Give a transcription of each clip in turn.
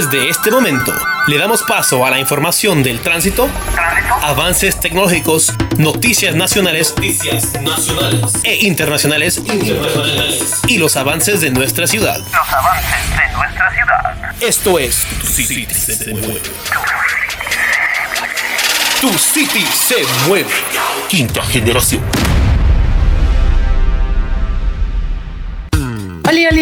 Desde este momento, le damos paso a la información del tránsito, avances tecnológicos, noticias nacionales, nacionales e internacionales, y los avances de nuestra ciudad. Los avances de nuestra ciudad. Esto es Tu City se mueve. Tu City se mueve. Quinta generación.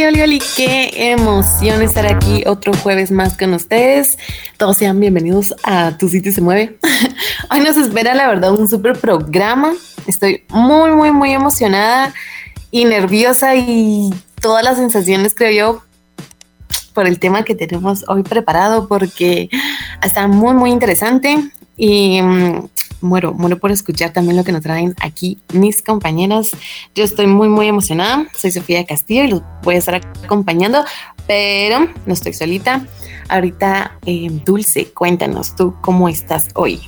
Oli, oli, qué emoción estar aquí otro jueves más con ustedes. Todos sean bienvenidos a Tu Sitio Se Mueve. Hoy nos espera, la verdad, un súper programa. Estoy muy, muy, muy emocionada y nerviosa y todas las sensaciones, creo yo, por el tema que tenemos hoy preparado, porque está muy, muy interesante y mm, muero, muero por escuchar también lo que nos traen aquí mis compañeras. Yo estoy muy, muy emocionada. Soy Sofía Castillo y los voy a estar acompañando, pero no estoy solita. Ahorita, eh, Dulce, cuéntanos tú cómo estás hoy.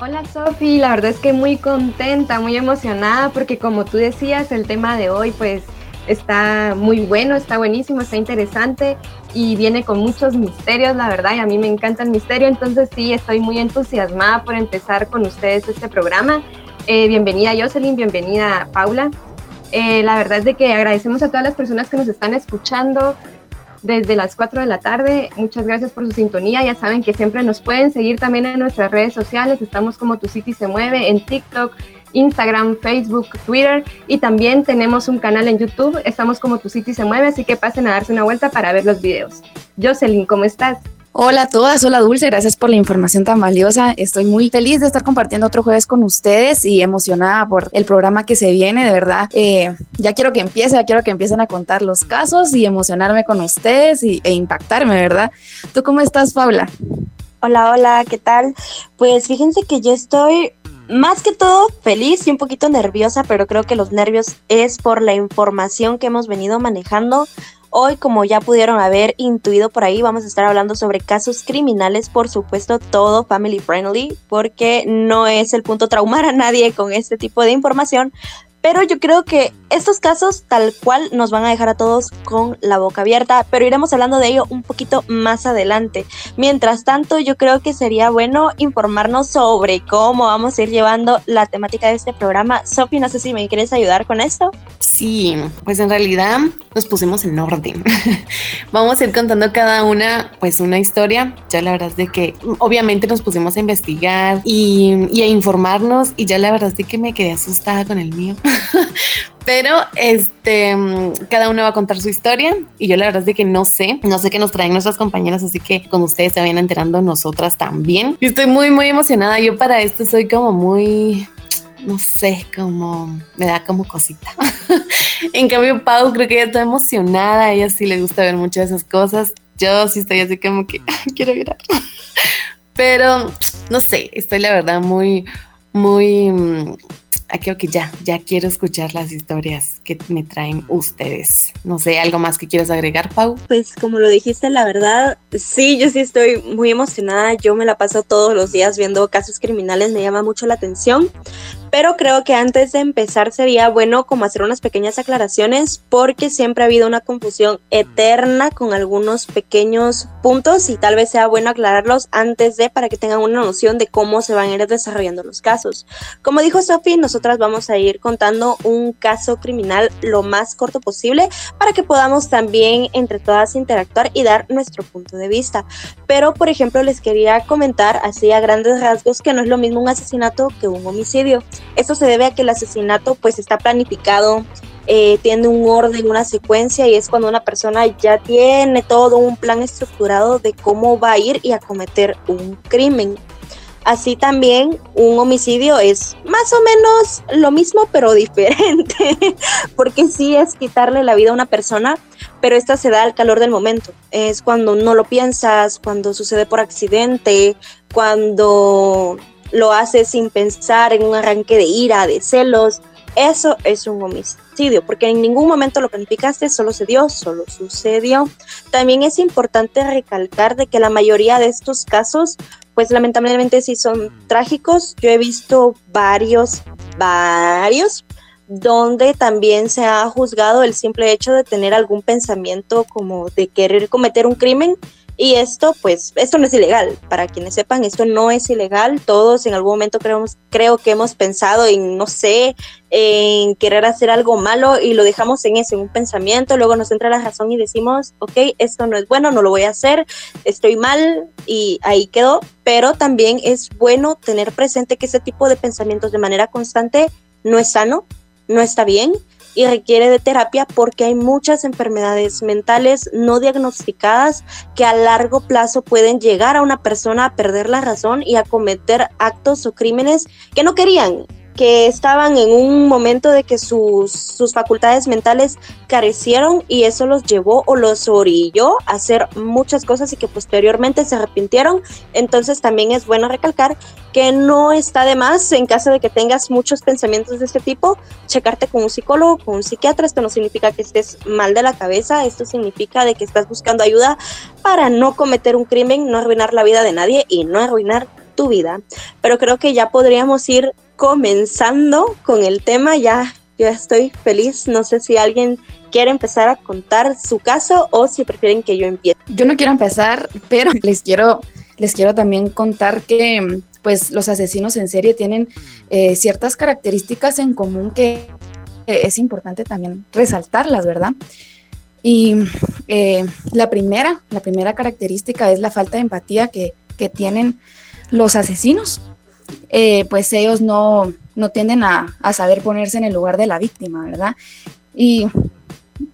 Hola Sofi, la verdad es que muy contenta, muy emocionada porque como tú decías, el tema de hoy pues está muy bueno, está buenísimo, está interesante y viene con muchos misterios, la verdad, y a mí me encanta el misterio, entonces sí, estoy muy entusiasmada por empezar con ustedes este programa. Eh, bienvenida Jocelyn, bienvenida Paula. Eh, la verdad es de que agradecemos a todas las personas que nos están escuchando desde las 4 de la tarde. Muchas gracias por su sintonía. Ya saben que siempre nos pueden seguir también en nuestras redes sociales. Estamos como Tu City se mueve en TikTok, Instagram, Facebook, Twitter y también tenemos un canal en YouTube. Estamos como Tu City se mueve, así que pasen a darse una vuelta para ver los videos. Jocelyn, ¿cómo estás? Hola a todas, hola Dulce, gracias por la información tan valiosa. Estoy muy feliz de estar compartiendo otro jueves con ustedes y emocionada por el programa que se viene, de verdad. Eh, ya quiero que empiece, ya quiero que empiecen a contar los casos y emocionarme con ustedes y, e impactarme, ¿verdad? ¿Tú cómo estás, Paula? Hola, hola, ¿qué tal? Pues fíjense que yo estoy más que todo feliz y un poquito nerviosa, pero creo que los nervios es por la información que hemos venido manejando. Hoy, como ya pudieron haber intuido por ahí, vamos a estar hablando sobre casos criminales, por supuesto, todo family friendly, porque no es el punto traumar a nadie con este tipo de información, pero yo creo que estos casos tal cual nos van a dejar a todos con la boca abierta, pero iremos hablando de ello un poquito más adelante. Mientras tanto, yo creo que sería bueno informarnos sobre cómo vamos a ir llevando la temática de este programa. Sofi, no sé si me quieres ayudar con esto. Sí, pues en realidad nos pusimos en orden. vamos a ir contando cada una, pues una historia. Ya la verdad es de que obviamente nos pusimos a investigar y, y a informarnos y ya la verdad es de que me quedé asustada con el mío. Pero este, cada uno va a contar su historia y yo la verdad es que no sé, no sé qué nos traen nuestras compañeras, así que con ustedes se vayan enterando nosotras también. Y estoy muy, muy emocionada. Yo para esto soy como muy, no sé, como me da como cosita. en cambio, Pau creo que ella está emocionada, ella sí le gusta ver muchas de esas cosas. Yo sí estoy así como que quiero llorar. Pero no sé, estoy la verdad muy, muy creo que ya, ya quiero escuchar las historias que me traen ustedes. No sé, ¿algo más que quieras agregar, Pau? Pues como lo dijiste, la verdad, sí, yo sí estoy muy emocionada. Yo me la paso todos los días viendo casos criminales, me llama mucho la atención. Pero creo que antes de empezar sería bueno como hacer unas pequeñas aclaraciones porque siempre ha habido una confusión eterna con algunos pequeños puntos y tal vez sea bueno aclararlos antes de para que tengan una noción de cómo se van a ir desarrollando los casos. Como dijo Sophie, vamos a ir contando un caso criminal lo más corto posible para que podamos también entre todas interactuar y dar nuestro punto de vista. Pero, por ejemplo, les quería comentar así a grandes rasgos que no es lo mismo un asesinato que un homicidio. Esto se debe a que el asesinato pues está planificado, eh, tiene un orden, una secuencia y es cuando una persona ya tiene todo un plan estructurado de cómo va a ir y a cometer un crimen. Así también un homicidio es más o menos lo mismo pero diferente, porque sí es quitarle la vida a una persona, pero esta se da al calor del momento. Es cuando no lo piensas, cuando sucede por accidente, cuando lo hace sin pensar en un arranque de ira, de celos. Eso es un homicidio, porque en ningún momento lo planificaste, solo se dio, solo sucedió. También es importante recalcar de que la mayoría de estos casos, pues lamentablemente sí son trágicos. Yo he visto varios, varios, donde también se ha juzgado el simple hecho de tener algún pensamiento como de querer cometer un crimen Y esto, pues, esto no es ilegal. Para quienes sepan, esto no es ilegal. Todos en algún momento creemos, creo que hemos pensado en, no sé, en querer hacer algo malo y lo dejamos en eso, en un pensamiento. Luego nos entra la razón y decimos, ok, esto no es bueno, no lo voy a hacer, estoy mal y ahí quedó. Pero también es bueno tener presente que ese tipo de pensamientos de manera constante no es sano, no está bien y requiere de terapia porque hay muchas enfermedades mentales no diagnosticadas que a largo plazo pueden llegar a una persona a perder la razón y a cometer actos o crímenes que no querían que estaban en un momento de que sus, sus facultades mentales carecieron y eso los llevó o los orilló a hacer muchas cosas y que posteriormente se arrepintieron. Entonces también es bueno recalcar que no está de más en caso de que tengas muchos pensamientos de este tipo, checarte con un psicólogo, con un psiquiatra. Esto no significa que estés mal de la cabeza, esto significa de que estás buscando ayuda para no cometer un crimen, no arruinar la vida de nadie y no arruinar tu vida. Pero creo que ya podríamos ir comenzando con el tema, ya yo estoy feliz. No sé si alguien quiere empezar a contar su caso o si prefieren que yo empiece. Yo no quiero empezar, pero les quiero, les quiero también contar que pues los asesinos en serie tienen eh, ciertas características en común que es importante también resaltarlas, ¿verdad? Y eh, la primera, la primera característica es la falta de empatía que, que tienen los asesinos. Eh, pues ellos no, no tienden a, saber ponerse en el lugar de la víctima, ¿verdad? Y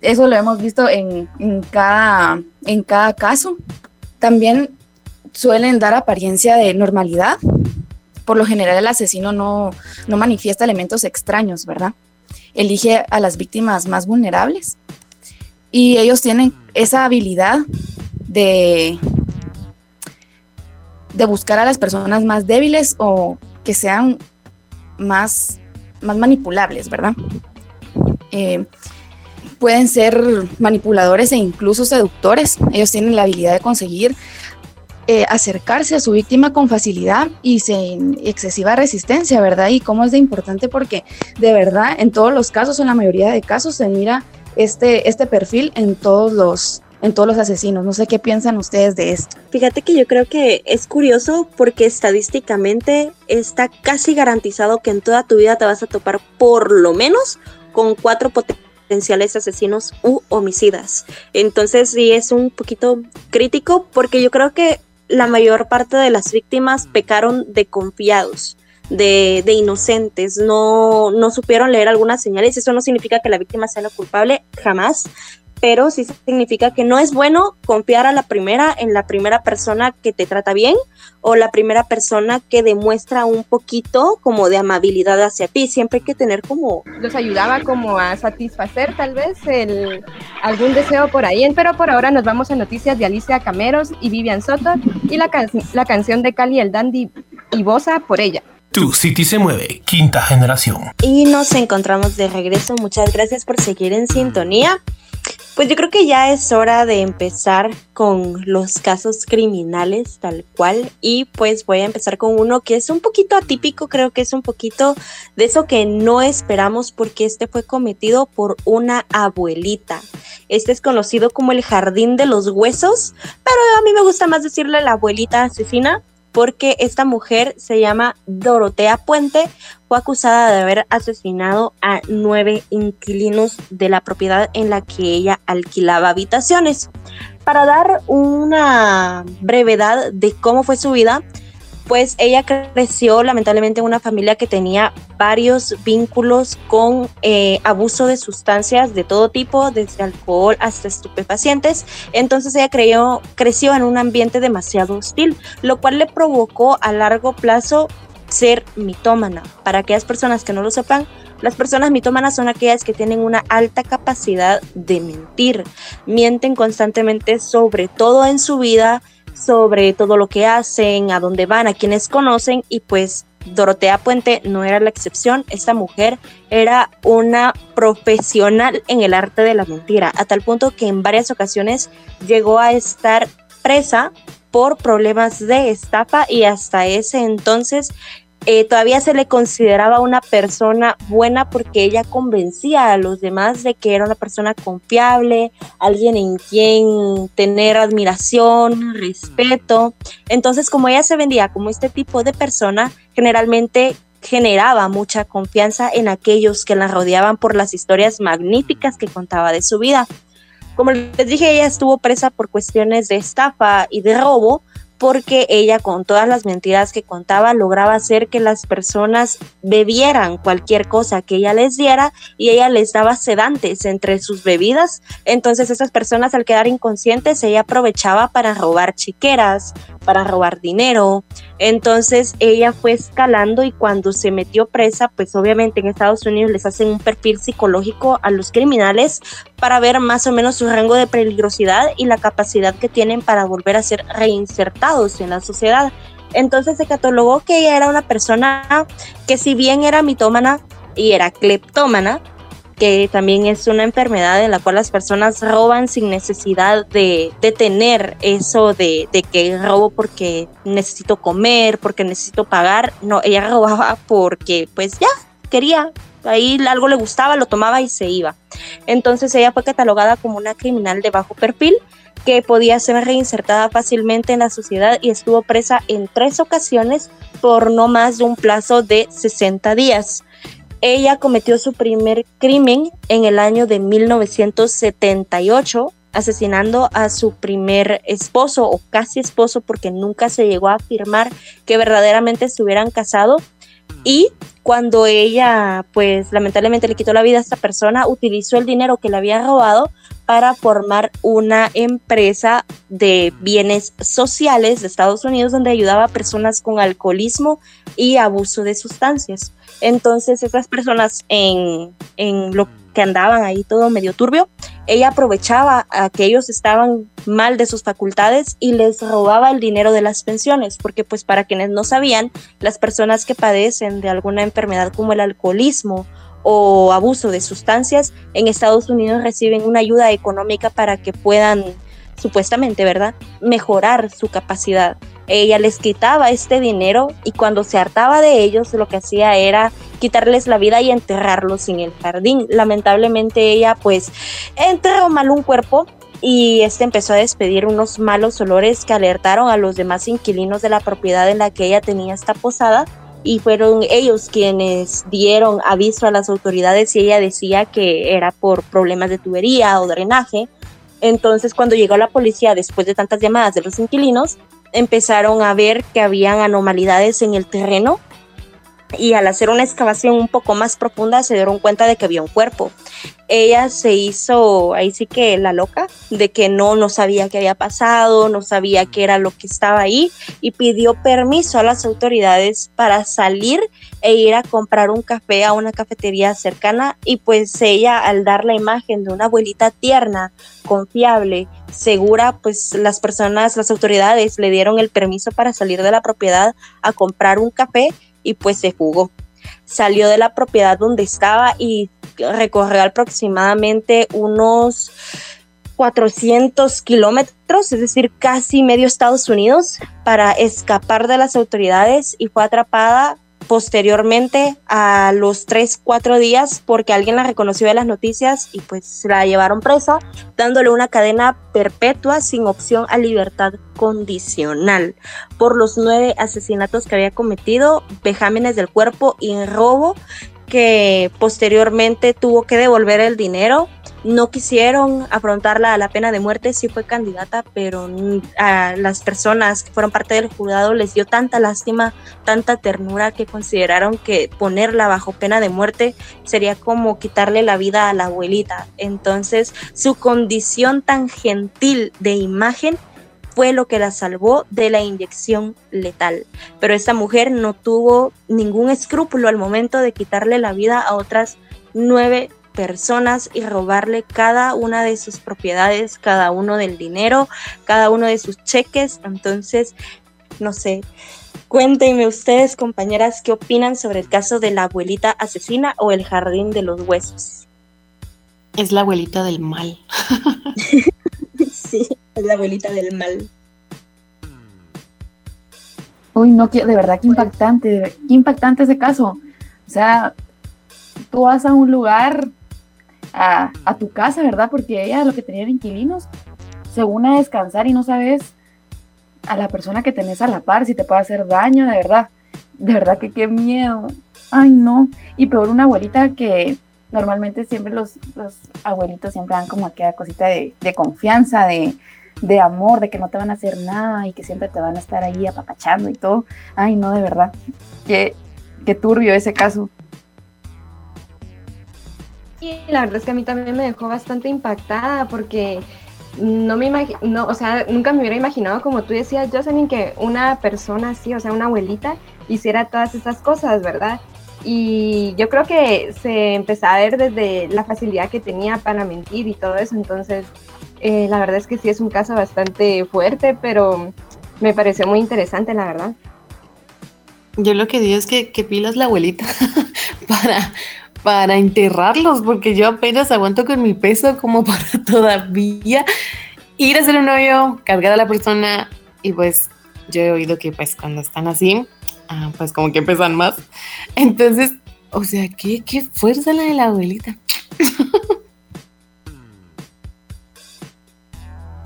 eso lo hemos visto en, cada, en cada caso. También suelen dar apariencia de normalidad. Por lo general el asesino no, no manifiesta elementos extraños, ¿verdad? Elige a las víctimas más vulnerables y ellos tienen esa habilidad de, de buscar a las personas más débiles o que sean más, más manipulables, ¿verdad? Eh, pueden ser manipuladores e incluso seductores. Ellos tienen la habilidad de conseguir eh, acercarse a su víctima con facilidad y sin excesiva resistencia, ¿verdad? Y cómo es de importante porque de verdad en todos los casos, en la mayoría de casos, se mira este, este perfil en todos los en todos los asesinos. No sé qué piensan ustedes de esto. Fíjate que yo creo que es curioso porque estadísticamente está casi garantizado que en toda tu vida te vas a topar por lo menos con cuatro potenciales asesinos u homicidas. Entonces sí es un poquito crítico porque yo creo que la mayor parte de las víctimas pecaron de confiados. De, de, inocentes, no, no supieron leer algunas señales. Eso no significa que la víctima sea la culpable, jamás, pero sí significa que no es bueno confiar a la primera en la primera persona que te trata bien o la primera persona que demuestra un poquito como de amabilidad hacia ti. Siempre hay que tener como... Los ayudaba como a satisfacer tal vez el, algún deseo por ahí, pero por ahora nos vamos a noticias de Alicia Cameros y Vivian Soto y la, la canción de Cali el Dandy y Bosa por ella. Tu City se mueve, quinta generación. Y nos encontramos de regreso. Muchas gracias por seguir en sintonía. Pues yo creo que ya es hora de empezar con los casos criminales tal cual y pues voy a empezar con uno que es un poquito atípico, creo que es un poquito de eso que no esperamos porque este fue cometido por una abuelita. Este es conocido como el jardín de los huesos, pero a mí me gusta más decirle la abuelita asesina porque esta mujer se llama Dorotea Puente, fue acusada de haber asesinado a nueve inquilinos de la propiedad en la que ella alquilaba habitaciones. Para dar una brevedad de cómo fue su vida, pues ella creció lamentablemente en una familia que tenía varios vínculos con eh, abuso de sustancias de todo tipo, desde alcohol hasta estupefacientes. Entonces ella creció en un ambiente demasiado hostil, lo cual le provocó a largo plazo ser mitómana. Para aquellas personas que no lo sepan, las personas mitómanas son aquellas que tienen una alta capacidad de mentir. Mienten constantemente sobre todo en su vida, sobre todo lo que hacen, a dónde van, a quienes conocen y pues Dorotea Puente no era la excepción, esta mujer era una profesional en el arte de la mentira, a tal punto que en varias ocasiones llegó a estar presa por problemas de estafa y hasta ese entonces eh, todavía se le consideraba una persona buena porque ella convencía a los demás de que era una persona confiable, alguien en quien tener admiración, respeto. Entonces, como ella se vendía como este tipo de persona, generalmente generaba mucha confianza en aquellos que la rodeaban por las historias magníficas que contaba de su vida. Como les dije, ella estuvo presa por cuestiones de estafa y de robo, porque ella con todas las mentiras que contaba lograba hacer que las personas bebieran cualquier cosa que ella les diera y ella les daba sedantes entre sus bebidas. Entonces esas personas al quedar inconscientes ella aprovechaba para robar chiqueras, para robar dinero. Entonces ella fue escalando y cuando se metió presa, pues obviamente en Estados Unidos les hacen un perfil psicológico a los criminales para ver más o menos su rango de peligrosidad y la capacidad que tienen para volver a ser reinsertados en la sociedad. Entonces se catalogó que ella era una persona que si bien era mitómana y era cleptómana, que también es una enfermedad en la cual las personas roban sin necesidad de, tener eso de, de, que robo porque necesito comer, porque necesito pagar. No, ella robaba porque pues ya quería, ahí algo le gustaba, lo tomaba y se iba. Entonces ella fue catalogada como una criminal de bajo perfil que podía ser reinsertada fácilmente en la sociedad y estuvo presa en tres ocasiones por no más de un plazo de 60 días. Ella cometió su primer crimen en el año de 1978, asesinando a su primer esposo o casi esposo porque nunca se llegó a afirmar que verdaderamente se hubieran casado. Y cuando ella, pues lamentablemente le quitó la vida a esta persona, utilizó el dinero que le había robado para formar una empresa de bienes sociales de Estados Unidos donde ayudaba a personas con alcoholismo y abuso de sustancias. Entonces esas personas en, en lo que andaban ahí todo medio turbio, ella aprovechaba a que ellos estaban mal de sus facultades y les robaba el dinero de las pensiones, porque pues para quienes no sabían, las personas que padecen de alguna enfermedad como el alcoholismo o abuso de sustancias en Estados Unidos reciben una ayuda económica para que puedan supuestamente, ¿verdad?, mejorar su capacidad ella les quitaba este dinero y cuando se hartaba de ellos lo que hacía era quitarles la vida y enterrarlos en el jardín. Lamentablemente ella pues enterró mal un cuerpo y este empezó a despedir unos malos olores que alertaron a los demás inquilinos de la propiedad en la que ella tenía esta posada y fueron ellos quienes dieron aviso a las autoridades y ella decía que era por problemas de tubería o drenaje. Entonces cuando llegó la policía después de tantas llamadas de los inquilinos, empezaron a ver que habían anomalidades en el terreno y al hacer una excavación un poco más profunda se dieron cuenta de que había un cuerpo. Ella se hizo ahí sí que la loca de que no, no sabía qué había pasado, no sabía qué era lo que estaba ahí y pidió permiso a las autoridades para salir e ir a comprar un café a una cafetería cercana y pues ella al dar la imagen de una abuelita tierna, confiable, segura, pues las personas, las autoridades le dieron el permiso para salir de la propiedad a comprar un café y pues se jugó. Salió de la propiedad donde estaba y recorrió aproximadamente unos 400 kilómetros, es decir, casi medio Estados Unidos, para escapar de las autoridades y fue atrapada posteriormente a los tres, cuatro días porque alguien la reconoció de las noticias y pues la llevaron presa, dándole una cadena perpetua sin opción a libertad condicional por los nueve asesinatos que había cometido, vejámenes del cuerpo y robo que posteriormente tuvo que devolver el dinero no quisieron afrontarla a la pena de muerte, sí fue candidata, pero a las personas que fueron parte del jurado les dio tanta lástima, tanta ternura que consideraron que ponerla bajo pena de muerte sería como quitarle la vida a la abuelita. Entonces, su condición tan gentil de imagen fue lo que la salvó de la inyección letal. Pero esta mujer no tuvo ningún escrúpulo al momento de quitarle la vida a otras nueve personas y robarle cada una de sus propiedades, cada uno del dinero, cada uno de sus cheques. Entonces, no sé, cuéntenme ustedes, compañeras, qué opinan sobre el caso de la abuelita asesina o el jardín de los huesos. Es la abuelita del mal. sí, es la abuelita del mal. Uy, no, de verdad que impactante, qué impactante ese caso. O sea, tú vas a un lugar, a, a tu casa, ¿verdad? Porque ella lo que tenía era inquilinos, según a descansar y no sabes a la persona que tenés a la par si te puede hacer daño, de verdad. De verdad que qué miedo. Ay, no. Y peor una abuelita que normalmente siempre los, los abuelitos siempre dan como aquella cosita de, de confianza, de, de amor, de que no te van a hacer nada y que siempre te van a estar ahí apapachando y todo. Ay, no, de verdad. Qué, qué turbio ese caso. Y la verdad es que a mí también me dejó bastante impactada porque no me imagino, o sea, nunca me hubiera imaginado, como tú decías, Jocelyn, que una persona así, o sea, una abuelita, hiciera todas esas cosas, ¿verdad? Y yo creo que se empezaba a ver desde la facilidad que tenía para mentir y todo eso, entonces eh, la verdad es que sí es un caso bastante fuerte, pero me pareció muy interesante, la verdad. Yo lo que digo es que, que pilas la abuelita para, para enterrarlos, porque yo apenas aguanto con mi peso como para todavía ir a hacer un hoyo, cargar a la persona y pues yo he oído que pues cuando están así, ah, pues como que pesan más. Entonces, o sea, qué, qué fuerza la de la abuelita.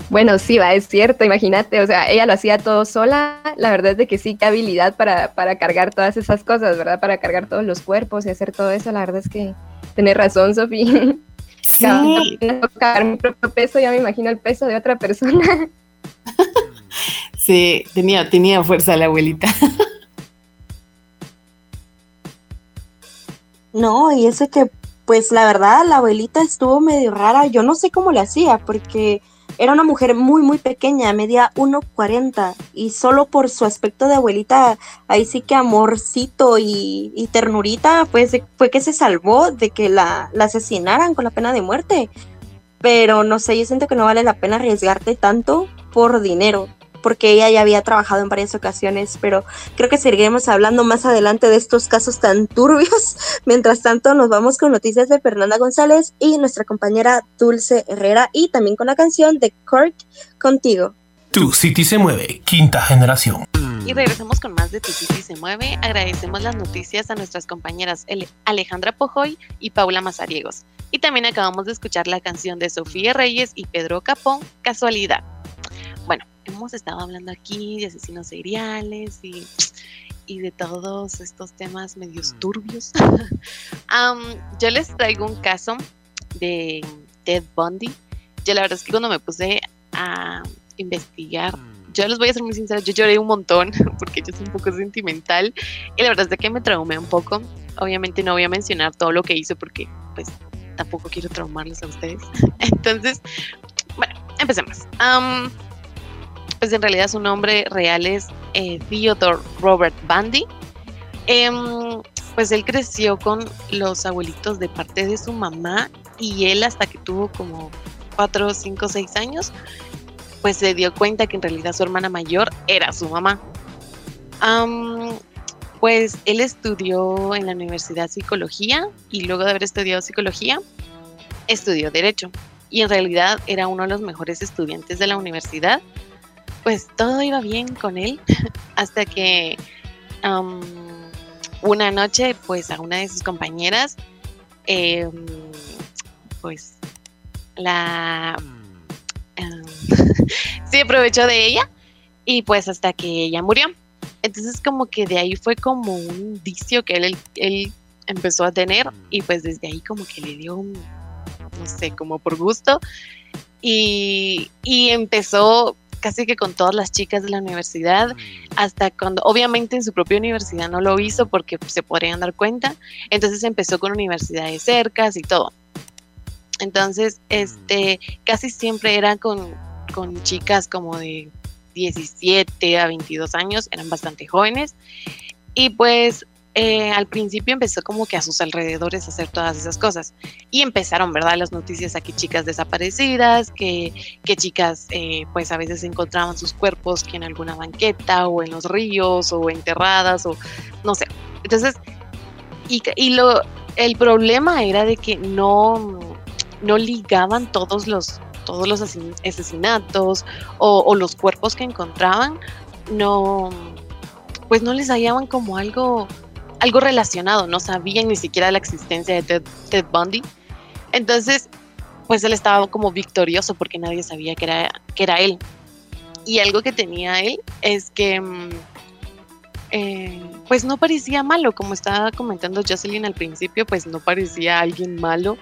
Bueno, sí, va, es cierto, imagínate, o sea, ella lo hacía todo sola, la verdad es de que sí, qué habilidad para, para cargar todas esas cosas, ¿verdad? Para cargar todos los cuerpos y hacer todo eso, la verdad es que tenés razón, Sofía. Sí. Cargar mi propio peso, ya me imagino el peso de otra persona. Sí, tenía, tenía fuerza la abuelita. No, y ese que, pues la verdad, la abuelita estuvo medio rara, yo no sé cómo le hacía, porque era una mujer muy, muy pequeña, media 1,40 y solo por su aspecto de abuelita, ahí sí que amorcito y, ternurita, pues fue que se salvó de que la, la asesinaran con la pena de muerte. Pero no sé, yo siento que no vale la pena arriesgarte tanto por dinero porque ella ya había trabajado en varias ocasiones, pero creo que seguiremos hablando más adelante de estos casos tan turbios. Mientras tanto, nos vamos con noticias de Fernanda González y nuestra compañera Dulce Herrera y también con la canción de Kurt Contigo. Tu City se mueve, quinta generación. Y regresamos con más de Tu City se mueve. Agradecemos las noticias a nuestras compañeras Alejandra Pojoy y Paula Mazariegos. Y también acabamos de escuchar la canción de Sofía Reyes y Pedro Capón, Casualidad. Hemos estado hablando aquí de asesinos seriales y, y de todos estos temas medios mm. turbios. yo les traigo un caso de Ted Bundy. Yo la verdad es que cuando me puse a investigar, mm. yo les voy a ser muy sincera, yo lloré un montón porque yo soy un poco sentimental y la verdad es que me traumé un poco. Obviamente no voy a mencionar todo lo que hizo porque pues tampoco quiero traumarles a ustedes. Entonces, bueno, empecemos pues en realidad su nombre real es eh, Theodore Robert Bundy. Em, pues él creció con los abuelitos de parte de su mamá y él hasta que tuvo como 4, 5, 6 años, pues se dio cuenta que en realidad su hermana mayor era su mamá. pues él estudió en la Universidad Psicología y luego de haber estudiado psicología, estudió derecho. Y en realidad era uno de los mejores estudiantes de la universidad pues todo iba bien con él hasta que una noche pues a una de sus compañeras em, pues la sí aprovechó de ella y pues hasta que ella murió. Entonces como que de ahí fue como un vicio que él, él empezó a tener y pues desde ahí como que le dio un, no sé, como por gusto. Y, y empezó casi que con todas las chicas de la universidad, hasta cuando, obviamente en su propia universidad no lo hizo porque se podrían dar cuenta, entonces empezó con universidades cercas y todo. Entonces, mm. este, casi siempre era con, con chicas como de 17 a 22 años, eran bastante jóvenes. Y pues eh, al principio empezó como que a sus alrededores hacer todas esas cosas. Y empezaron, ¿verdad? Las noticias aquí, chicas desaparecidas, que, que chicas eh, pues a veces encontraban sus cuerpos que en alguna banqueta o en los ríos o enterradas o no sé. Entonces, y, y lo, el problema era de que no, no ligaban todos los, todos los asesinatos o, o los cuerpos que encontraban, no pues no les hallaban como algo, algo relacionado, no sabían ni siquiera la existencia de Ted, Bundy. Entonces, pues él estaba como victorioso porque nadie sabía que era, que era él. Y algo que tenía él es que mm, eh, pues no parecía malo, como estaba comentando Jocelyn al principio, pues no parecía alguien malo.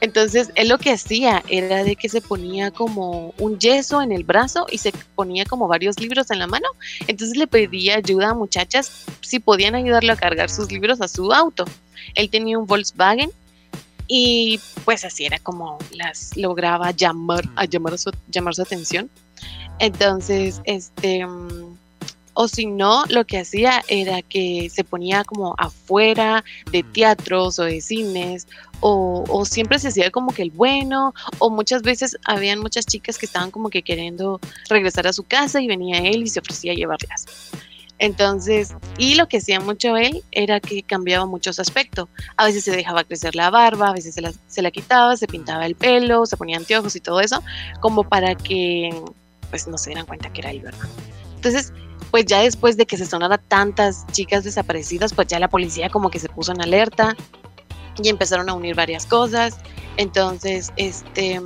Entonces él lo que hacía era de que se ponía como un yeso en el brazo y se ponía como varios libros en la mano. Entonces le pedía ayuda a muchachas si podían ayudarle a cargar sus libros a su auto. Él tenía un Volkswagen y pues así era como las lograba llamar a llamar su, llamar su atención. Entonces, este mm, o si no, lo que hacía era que se ponía como afuera de teatros o de cines, o, siempre se hacía como que el bueno, o muchas veces habían muchas chicas que estaban como que queriendo regresar a su casa y venía él y se ofrecía a llevarlas. Entonces, y lo que hacía mucho él era que cambiaba mucho su aspecto. A veces se dejaba crecer la barba, a veces se la, se la quitaba, se pintaba el pelo, se ponía anteojos y todo eso, como para que pues no se dieran cuenta que era él, ¿verdad? Entonces, pues ya después de que se sonara tantas chicas desaparecidas, pues ya la policía como que se puso en alerta y empezaron a unir varias cosas. Entonces, este,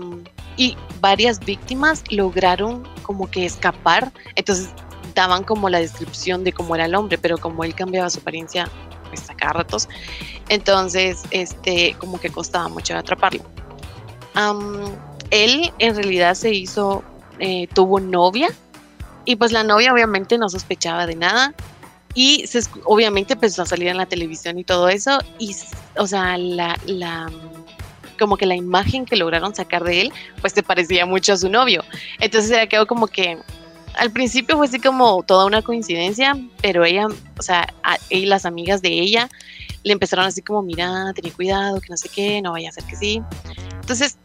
y varias víctimas lograron como que escapar. Entonces daban como la descripción de cómo era el hombre, pero como él cambiaba su apariencia, pues a ratos. Entonces, este, como que costaba mucho atraparlo. él en realidad se hizo, eh, tuvo novia y pues la novia obviamente no sospechaba de nada. Y se, obviamente empezó a salir en la televisión y todo eso. Y, o sea, la, la, como que la imagen que lograron sacar de él, pues se parecía mucho a su novio. Entonces era quedó como que, al principio fue así como toda una coincidencia, pero ella, o sea, y las amigas de ella le empezaron así como, mira, ten cuidado, que no sé qué, no vaya a ser que sí. Entonces,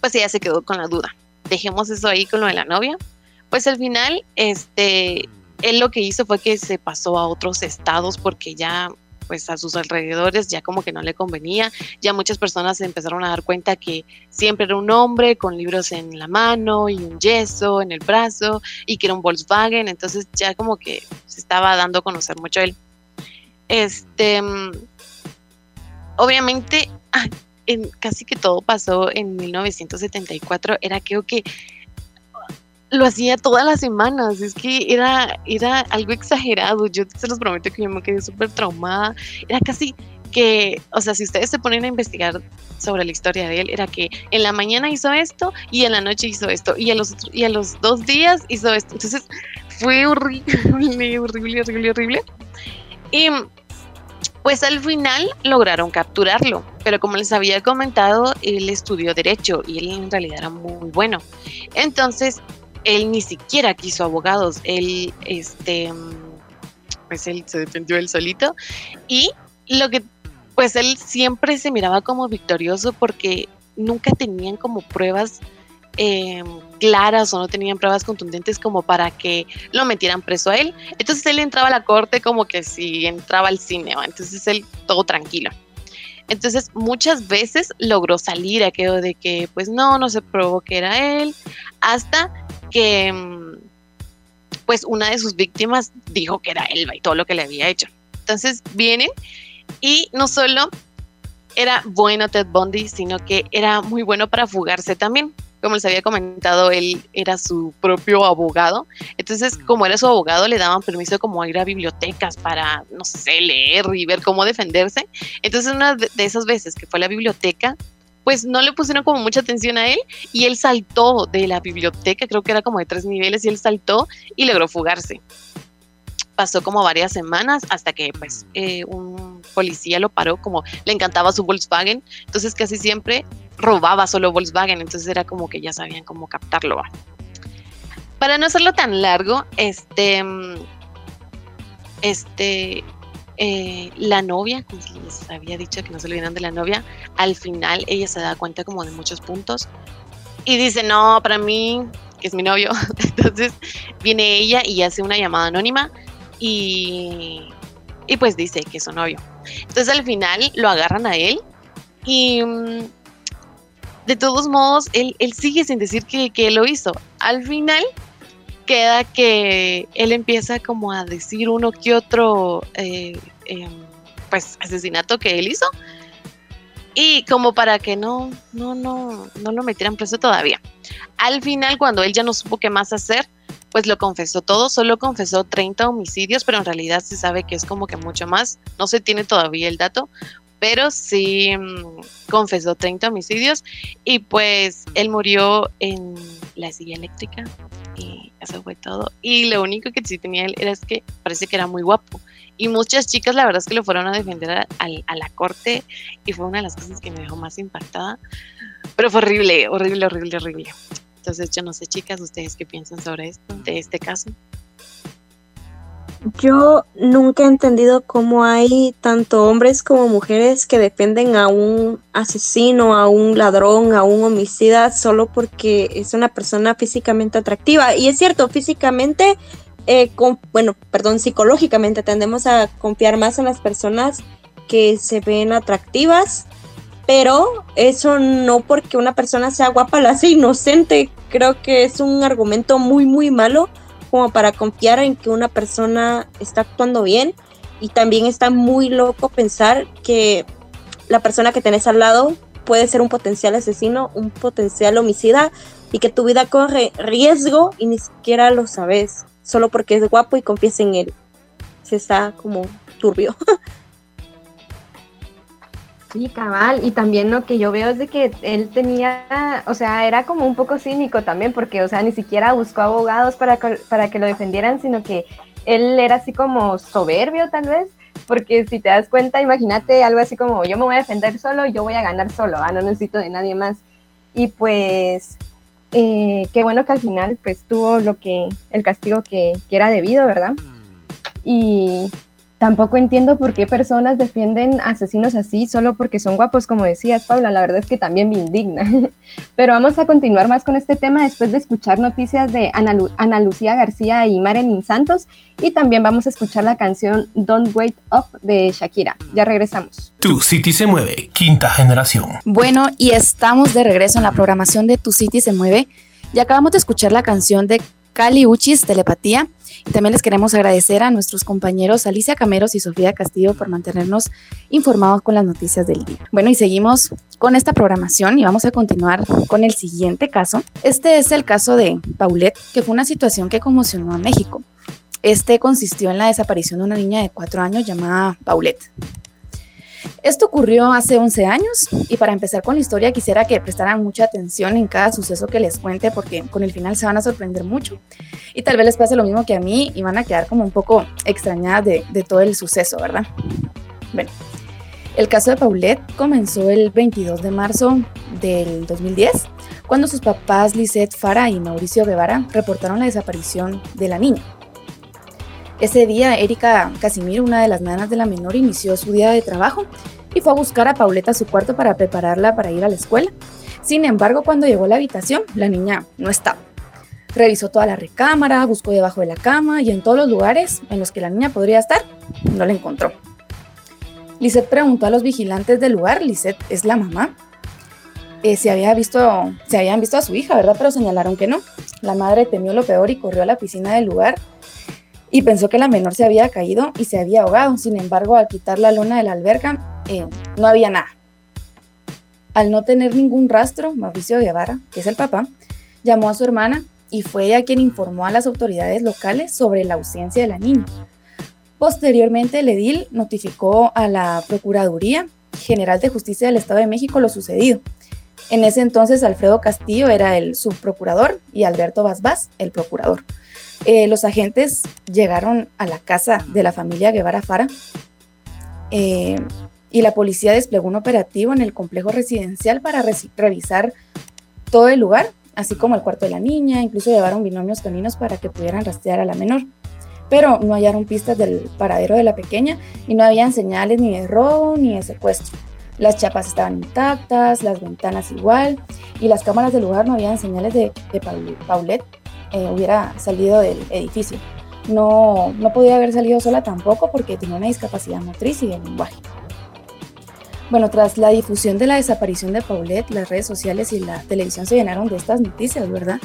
pues ella se quedó con la duda. Dejemos eso ahí con lo de la novia pues al final, este, él lo que hizo fue que se pasó a otros estados porque ya pues a sus alrededores ya como que no le convenía, ya muchas personas se empezaron a dar cuenta que siempre era un hombre con libros en la mano y un yeso en el brazo y que era un Volkswagen, entonces ya como que se estaba dando a conocer mucho él. Este, obviamente, ah, en, casi que todo pasó en 1974, era creo que lo hacía todas las semanas, es que era, era algo exagerado, yo se los prometo que yo me quedé súper traumada, era casi que, o sea, si ustedes se ponen a investigar sobre la historia de él, era que en la mañana hizo esto y en la noche hizo esto y a los, y a los dos días hizo esto, entonces fue horrible, horrible, horrible, horrible. Y pues al final lograron capturarlo, pero como les había comentado, él estudió derecho y él en realidad era muy bueno. Entonces él ni siquiera quiso abogados, él, este, pues él se defendió él solito y lo que, pues él siempre se miraba como victorioso porque nunca tenían como pruebas em, claras o no tenían pruebas contundentes como para que lo metieran preso a él. Entonces él entraba a la corte como que si entraba al cine, entonces él todo tranquilo. Entonces muchas veces logró salir aquello de que pues no, no se probó que era él, hasta que mm, pues una de sus víctimas dijo que era Elba y todo lo que le había hecho. Entonces vienen y no solo era bueno Ted Bundy, sino que era muy bueno para fugarse también. Como les había comentado, él era su propio abogado. Entonces, como era su abogado, le daban permiso como ir a bibliotecas para, no sé, leer y ver cómo defenderse. Entonces, una de esas veces que fue a la biblioteca, pues no le pusieron como mucha atención a él y él saltó de la biblioteca, creo que era como de tres niveles, y él saltó y logró fugarse. Pasó como varias semanas hasta que pues eh, un policía lo paró, como le encantaba su Volkswagen, entonces casi siempre robaba solo Volkswagen, entonces era como que ya sabían cómo captarlo. Para no hacerlo tan largo, este, este, eh, la novia, les había dicho que no se olvidan de la novia, al final ella se da cuenta como de muchos puntos y dice, no, para mí, que es mi novio, entonces viene ella y hace una llamada anónima y, y pues dice que es su novio. Entonces al final lo agarran a él y mm, de todos modos él, él sigue sin decir que, que lo hizo. Al final queda que él empieza como a decir uno que otro eh, em, pues asesinato que él hizo. Y como para que no no no no lo metieran preso todavía. Al final cuando él ya no supo qué más hacer pues lo confesó todo, solo confesó 30 homicidios, pero en realidad se sabe que es como que mucho más, no se tiene todavía el dato, pero sí mm, confesó 30 homicidios. Y pues él murió en la silla eléctrica y eso fue todo. Y lo único que sí tenía él era es que parece que era muy guapo. Y muchas chicas la verdad es que lo fueron a defender a, a la corte y fue una de las cosas que me dejó más impactada. Pero fue horrible, horrible, horrible, horrible. Entonces yo no sé chicas, ustedes qué piensan sobre esto, de este caso. Yo nunca he entendido cómo hay tanto hombres como mujeres que defienden a un asesino, a un ladrón, a un homicida solo porque es una persona físicamente atractiva. Y es cierto, físicamente, eh, bueno, perdón, psicológicamente tendemos a confiar más en las personas que se ven atractivas, pero eso no porque una persona sea guapa la hace inocente. Creo que es un argumento muy, muy malo como para confiar en que una persona está actuando bien y también está muy loco pensar que la persona que tenés al lado puede ser un potencial asesino, un potencial homicida y que tu vida corre riesgo y ni siquiera lo sabes, solo porque es guapo y confías en él. Se está como turbio. Sí, cabal. Y también lo que yo veo es de que él tenía, o sea, era como un poco cínico también, porque, o sea, ni siquiera buscó abogados para, para que lo defendieran, sino que él era así como soberbio tal vez, porque si te das cuenta, imagínate algo así como, yo me voy a defender solo, yo voy a ganar solo, ah, no necesito de nadie más. Y pues, eh, qué bueno que al final pues tuvo lo que, el castigo que, que era debido, ¿verdad? Y Tampoco entiendo por qué personas defienden asesinos así solo porque son guapos, como decías, Paula. La verdad es que también me indigna. Pero vamos a continuar más con este tema después de escuchar noticias de Ana, Lucía García y Marilyn Santos. Y también vamos a escuchar la canción Don't Wait Up de Shakira. Ya regresamos. Tu City se mueve, quinta generación. Bueno, y estamos de regreso en la programación de Tu City se mueve. Y acabamos de escuchar la canción de Cali Uchis, Telepatía también les queremos agradecer a nuestros compañeros Alicia Cameros y Sofía Castillo por mantenernos informados con las noticias del día. Bueno, y seguimos con esta programación y vamos a continuar con el siguiente caso. Este es el caso de Paulette, que fue una situación que conmocionó a México. Este consistió en la desaparición de una niña de cuatro años llamada Paulette. Esto ocurrió hace 11 años y para empezar con la historia quisiera que prestaran mucha atención en cada suceso que les cuente porque con el final se van a sorprender mucho y tal vez les pase lo mismo que a mí y van a quedar como un poco extrañadas de, todo el suceso, ¿verdad? Bueno, el caso de Paulette comenzó el 22 de marzo del 2010 cuando sus papás Lisette Fara y Mauricio Guevara reportaron la desaparición de la niña. Ese día, Erika Casimiro, una de las nanas de la menor, inició su día de trabajo y fue a buscar a Pauleta a su cuarto para prepararla para ir a la escuela. Sin embargo, cuando llegó a la habitación, la niña no estaba. Revisó toda la recámara, buscó debajo de la cama y en todos los lugares en los que la niña podría estar, no la encontró. Lisette preguntó a los vigilantes del lugar, Lisette es la mamá, eh, se, había visto, se habían visto a su hija, ¿verdad? Pero señalaron que no. La madre temió lo peor y corrió a la piscina del lugar y pensó que la menor se había caído y se había ahogado. Sin embargo, al quitar la lona de la alberca, eh, no había nada. Al no tener ningún rastro, Mauricio Guevara, que es el papá, llamó a su hermana y fue ella quien informó a las autoridades locales sobre la ausencia de la niña. Posteriormente, el edil notificó a la Procuraduría General de Justicia del Estado de México lo sucedido. En ese entonces, Alfredo Castillo era el subprocurador y Alberto Vaz el procurador. Eh, los agentes llegaron a la casa de la familia Guevara Fara eh, y la policía desplegó un operativo en el complejo residencial para revisar todo el lugar, así como el cuarto de la niña, incluso llevaron binomios caninos para que pudieran rastrear a la menor. Pero no hallaron pistas del paradero de la pequeña y no habían señales ni de robo ni de secuestro. Las chapas estaban intactas, las ventanas igual, y las cámaras del lugar no habían señales de, de Paulette eh, hubiera salido del edificio. No, no podía haber salido sola tampoco porque tenía una discapacidad motriz y de lenguaje. Bueno, tras la difusión de la desaparición de Paulette, las redes sociales y la televisión se llenaron de estas noticias, ¿verdad?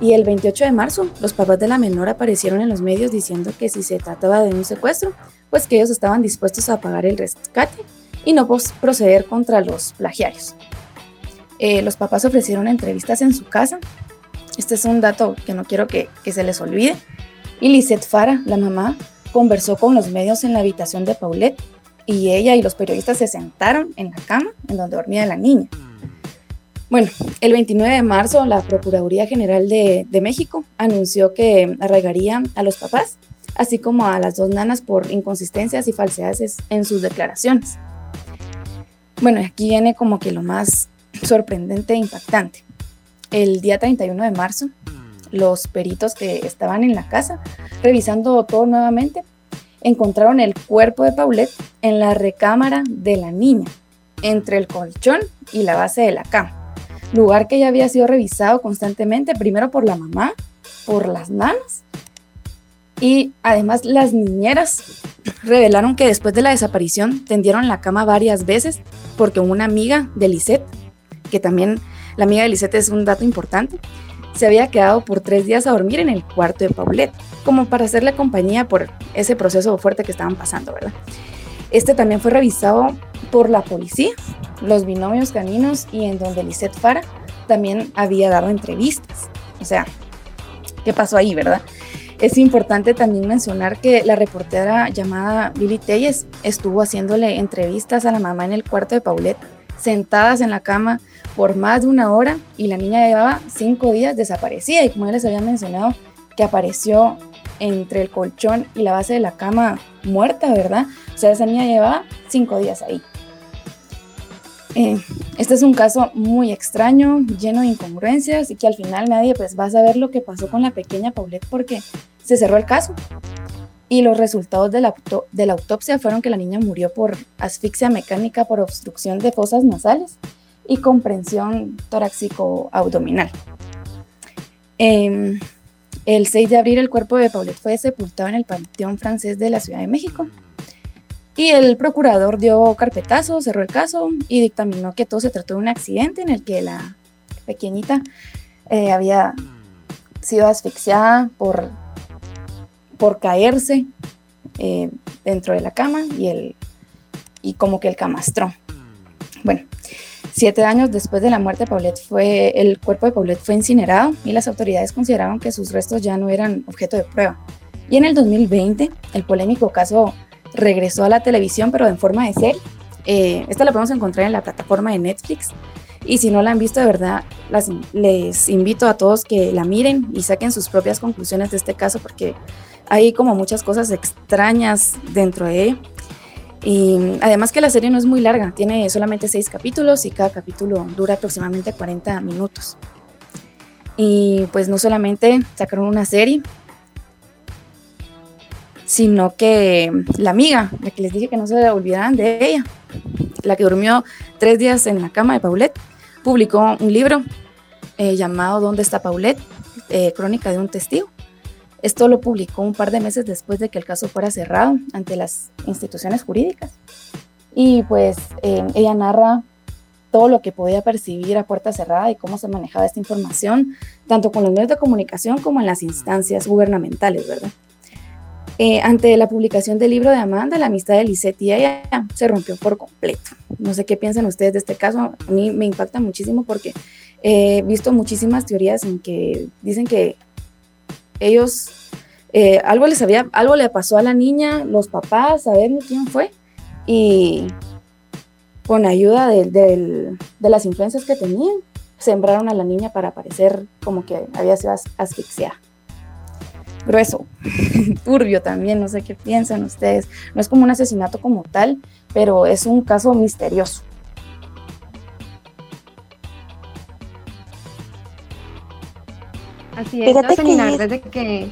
Y el 28 de marzo, los papás de la menor aparecieron en los medios diciendo que si se trataba de un secuestro, pues que ellos estaban dispuestos a pagar el rescate y no proceder contra los plagiarios. Eh, los papás ofrecieron entrevistas en su casa. Este es un dato que no quiero que, se les olvide. Y Lisette Fara, la mamá, conversó con los medios en la habitación de Paulette y ella y los periodistas se sentaron en la cama en donde dormía la niña. Bueno, el 29 de marzo la Procuraduría General de, México anunció que arraigaría a los papás, así como a las dos nanas por inconsistencias y falsedades en sus declaraciones. Bueno, aquí viene como que lo más sorprendente e impactante. El día 31 de marzo, los peritos que estaban en la casa, revisando todo nuevamente, encontraron el cuerpo de Paulette en la recámara de la niña, entre el colchón y la base de la cama lugar que ya había sido revisado constantemente, primero por la mamá, por las nanas, y además las niñeras revelaron que después de la desaparición tendieron la cama varias veces porque una amiga de Lisette, que también la amiga de Lisette es un dato importante, se había quedado por tres días a dormir en el cuarto de Paulette, como para hacerle compañía por ese proceso fuerte que estaban pasando, ¿verdad? Este también fue revisado por la policía, los binomios caninos y en donde Lisette Fara también había dado entrevistas. O sea, ¿qué pasó ahí, verdad? Es importante también mencionar que la reportera llamada Lily Telles estuvo haciéndole entrevistas a la mamá en el cuarto de Paulette, sentadas en la cama por más de una hora y la niña llevaba cinco días desaparecida y como ya les había mencionado, que apareció entre el colchón y la base de la cama muerta, ¿verdad? O sea, esa niña llevaba cinco días ahí. Eh, este es un caso muy extraño, lleno de incongruencias y que al final nadie pues va a saber lo que pasó con la pequeña Paulette porque se cerró el caso. Y los resultados de la, autopsia fueron que la niña murió por asfixia mecánica por obstrucción de fosas nasales y comprensión torácico-abdominal. Em, el 6 de abril el cuerpo de Paulette fue sepultado en el Panteón Francés de la Ciudad de México y el procurador dio carpetazo, cerró el caso y dictaminó que todo se trató de un accidente en el que la pequeñita eh, había sido asfixiada por, por caerse eh, dentro de la cama y, el, y como que el camastrón. Bueno, siete años después de la muerte de Paulette, fue, el cuerpo de Paulette fue incinerado y las autoridades consideraron que sus restos ya no eran objeto de prueba. Y en el 2020, el polémico caso regresó a la televisión, pero en forma de serie. Eh, esta la podemos encontrar en la plataforma de Netflix. Y si no la han visto, de verdad, les invito a todos que la miren y saquen sus propias conclusiones de este caso, porque hay como muchas cosas extrañas dentro de él. Y además que la serie no es muy larga, tiene solamente seis capítulos y cada capítulo dura aproximadamente 40 minutos. Y pues no solamente sacaron una serie, sino que la amiga, la que les dije que no se olvidaran de ella, la que durmió tres días en la cama de Paulette, publicó un libro eh, llamado ¿Dónde está Paulette? Eh, crónica de un testigo. Esto lo publicó un par de meses después de que el caso fuera cerrado ante las instituciones jurídicas. Y pues eh, ella narra todo lo que podía percibir a puerta cerrada y cómo se manejaba esta información, tanto con los medios de comunicación como en las instancias gubernamentales, ¿verdad? Eh, ante la publicación del libro de Amanda, la amistad de Lisette y ella se rompió por completo. No sé qué piensan ustedes de este caso. A mí me impacta muchísimo porque he visto muchísimas teorías en que dicen que ellos eh, algo les había, algo le pasó a la niña, los papás, saber quién fue y con ayuda de, las influencias que tenían sembraron a la niña para parecer como que había sido asfixiada grueso, turbio también, no sé qué piensan ustedes. No es como un asesinato como tal, pero es un caso misterioso. Así es, no, que... la verdad es que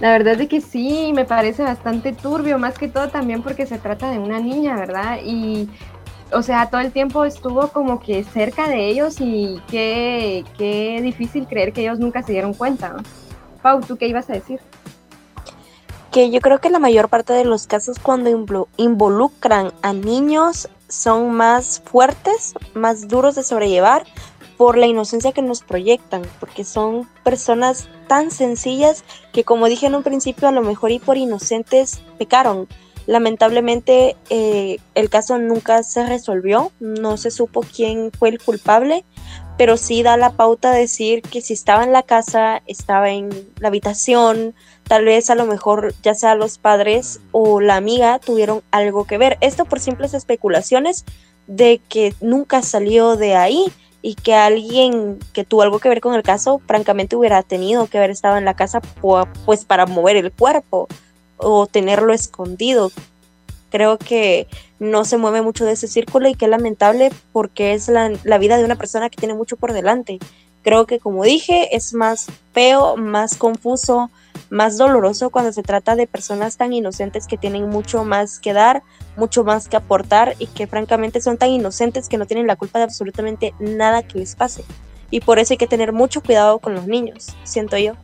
la verdad es de que sí, me parece bastante turbio, más que todo también porque se trata de una niña, ¿verdad? Y o sea, todo el tiempo estuvo como que cerca de ellos y qué, qué difícil creer que ellos nunca se dieron cuenta. Pau, ¿tú qué ibas a decir? Que yo creo que la mayor parte de los casos cuando involucran a niños son más fuertes, más duros de sobrellevar, por la inocencia que nos proyectan, porque son personas tan sencillas que como dije en un principio, a lo mejor y por inocentes pecaron. Lamentablemente eh, el caso nunca se resolvió, no se supo quién fue el culpable, pero sí da la pauta de decir que si estaba en la casa, estaba en la habitación, tal vez a lo mejor ya sea los padres o la amiga tuvieron algo que ver. Esto por simples especulaciones de que nunca salió de ahí y que alguien que tuvo algo que ver con el caso, francamente hubiera tenido que haber estado en la casa pues para mover el cuerpo o tenerlo escondido. Creo que no se mueve mucho de ese círculo y que es lamentable porque es la, vida de una persona que tiene mucho por delante. Creo que como dije, es más feo, más confuso, más doloroso cuando se trata de personas tan inocentes que tienen mucho más que dar, mucho más que aportar y que francamente son tan inocentes que no tienen la culpa de absolutamente nada que les pase. Y por eso hay que tener mucho cuidado con los niños, siento yo.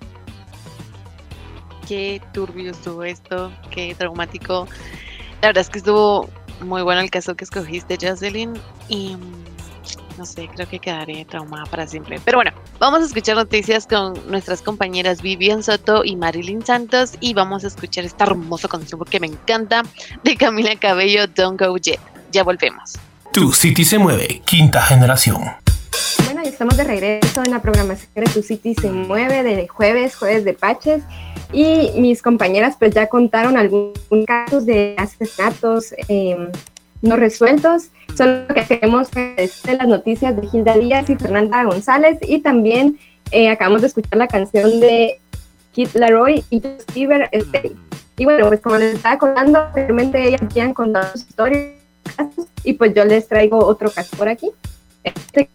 Qué turbio estuvo esto, qué traumático. La verdad es que estuvo muy bueno el caso que escogiste, Jocelyn. Y no sé, creo que quedaré traumada para siempre. Pero bueno, vamos a escuchar noticias con nuestras compañeras Vivian Soto y Marilyn Santos y vamos a escuchar esta hermosa canción que me encanta de Camila Cabello, Don't Go Yet. Ya volvemos. Tu City se mueve, quinta generación. Bueno, y estamos de regreso en la programación de Tu City se mueve de jueves, jueves de Paches. Y mis compañeras pues ya contaron algunos casos de asesinatos eh, no resueltos. Solo que queremos de las noticias de Gilda Díaz y Fernanda González y también eh, acabamos de escuchar la canción de Kit Laroy y Steven Y bueno, pues como les estaba contando, realmente ellas habían contado sus historias y pues yo les traigo otro caso por aquí. Este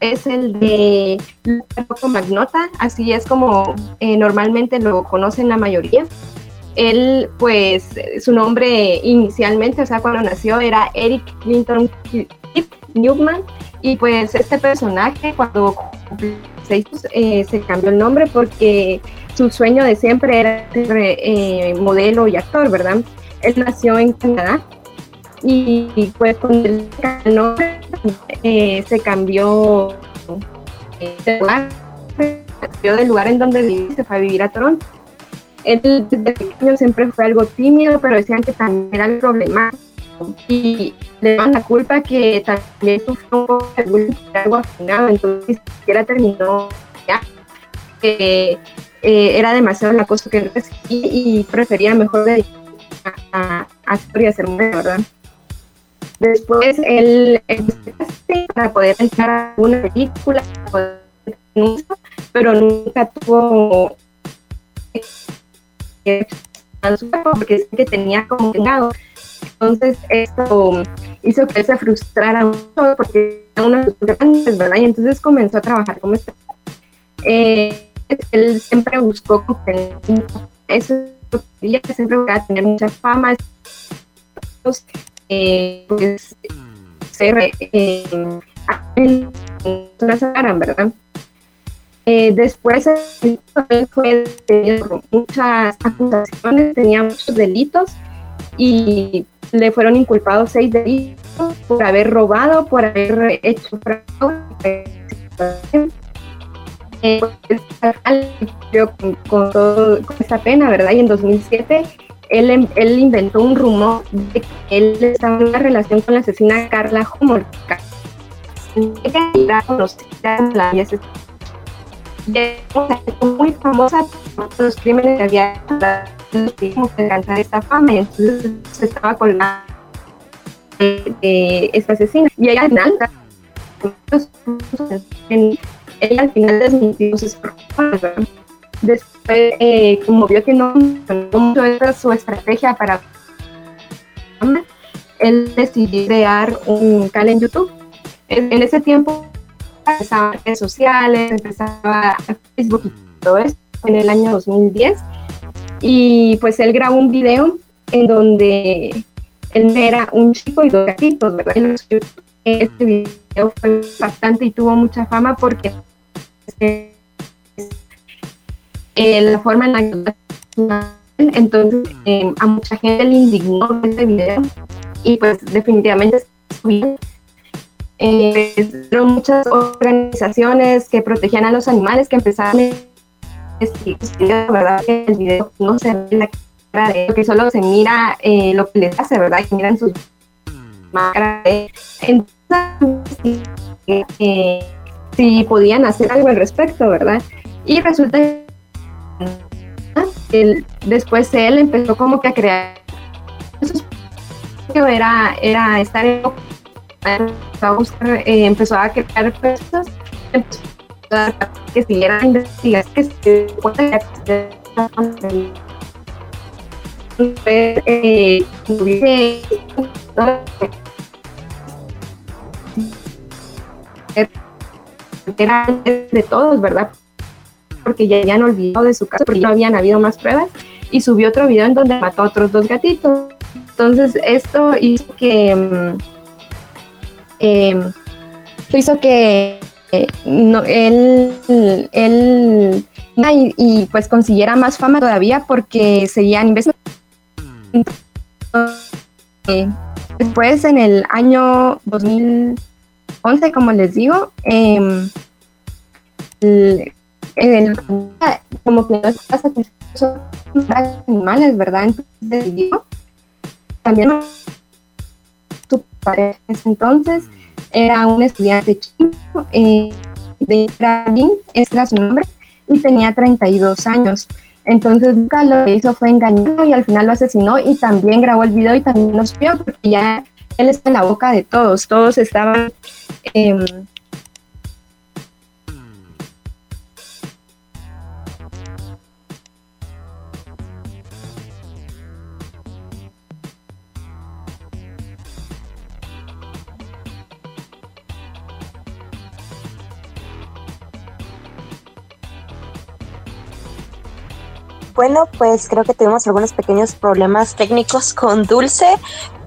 es el de Loco Magnota, así es como eh, normalmente lo conocen la mayoría. Él, pues, su nombre inicialmente, o sea, cuando nació era Eric Clinton Newman, y pues este personaje cuando eh, se cambió el nombre porque su sueño de siempre era ser eh, modelo y actor, ¿verdad? Él nació en Canadá y, pues con el nombre eh, se cambió de lugar, del lugar en donde vivía se fue a vivir a Toronto. Él desde pequeño siempre fue algo tímido, pero decían que también era el problema y le dan la culpa que también sufrió un poco de bullying algo afinado, entonces ni siquiera terminó ya. Eh, era demasiado la cosa que recibía y prefería mejor dedicarse a, a, a hacer ¿verdad? Después él para poder entrar a una película, pero nunca tuvo porque que tenía como pegado. Entonces esto hizo que él se frustrara mucho porque era uno de sus grandes, ¿verdad? Y entonces comenzó a trabajar como este. Eh, él siempre buscó eso siempre a tener mucha fama eh, pues ser eh, ¿verdad? Eh, después fue muchas acusaciones, tenía muchos delitos y le fueron inculpados seis delitos por haber robado, por haber hecho fraude. Eh, pues, con, con, todo, con esa pena, ¿verdad? Y en 2007 él, em, él inventó un rumor de que él estaba en una relación con la asesina Carla la muy famosa por los crímenes que había que alcanzar esta fama entonces se estaba colgando de, esta asesina. Y ella al final ella al final desmintió sus después eh, como vio que no mucho esa su estrategia para él decidió crear un canal en YouTube en ese tiempo empezaba redes sociales, empezaba Facebook y todo eso en el año 2010. Y pues él grabó un video en donde él era un chico y dos gatitos, ¿verdad? Este video fue bastante y tuvo mucha fama porque eh, la forma en la que entonces eh, a mucha gente le indignó este video y pues definitivamente eh, muchas organizaciones que protegían a los animales que empezaron a la verdad que el video no se ve la cara de que solo se mira eh, lo que les hace, ¿verdad? Y miran sus máscaras. Entonces, eh, si podían hacer algo al respecto, ¿verdad? Y resulta que después él empezó como que a crear era, era estar en empezó a buscar, eh, empezó a crear cosas, empezó a que siguiera investigación, que se puede eh, era de todos, ¿verdad? Porque ya habían olvidado de su caso, porque no habían habido más pruebas, y subió otro video en donde mató a otros dos gatitos. Entonces, esto hizo que. Mm, eh, hizo que eh, no, él, él y, pues consiguiera más fama todavía porque seguían investigando. Después, en el año 2011, como les digo, eh, como que no está satisfecho animales, ¿verdad? Entonces también su pareja entonces era un estudiante chino eh, de Berlín, ese era su nombre, y tenía 32 años. Entonces Lucas lo que hizo fue engañarlo y al final lo asesinó y también grabó el video y también lo subió porque ya él está en la boca de todos, todos estaban eh, Bueno, pues creo que tuvimos algunos pequeños problemas técnicos con Dulce,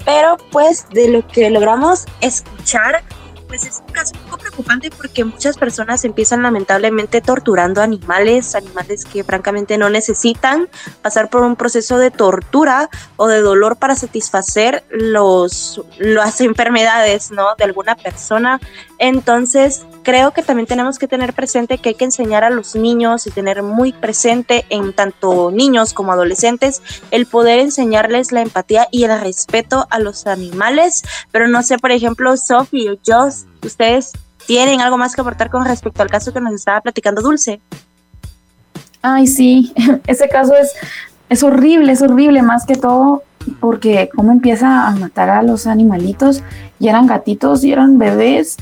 pero pues de lo que logramos escuchar, pues es un caso preocupante porque muchas personas empiezan lamentablemente torturando animales, animales que francamente no necesitan pasar por un proceso de tortura o de dolor para satisfacer los, las enfermedades, ¿no? De alguna persona. Entonces, creo que también tenemos que tener presente que hay que enseñar a los niños y tener muy presente en tanto niños como adolescentes el poder enseñarles la empatía y el respeto a los animales. Pero no sé, por ejemplo, Sophie o Joss, ustedes tienen algo más que aportar con respecto al caso que nos estaba platicando Dulce. Ay, sí, ese caso es, es horrible, es horrible más que todo porque cómo empieza a matar a los animalitos y eran gatitos y eran bebés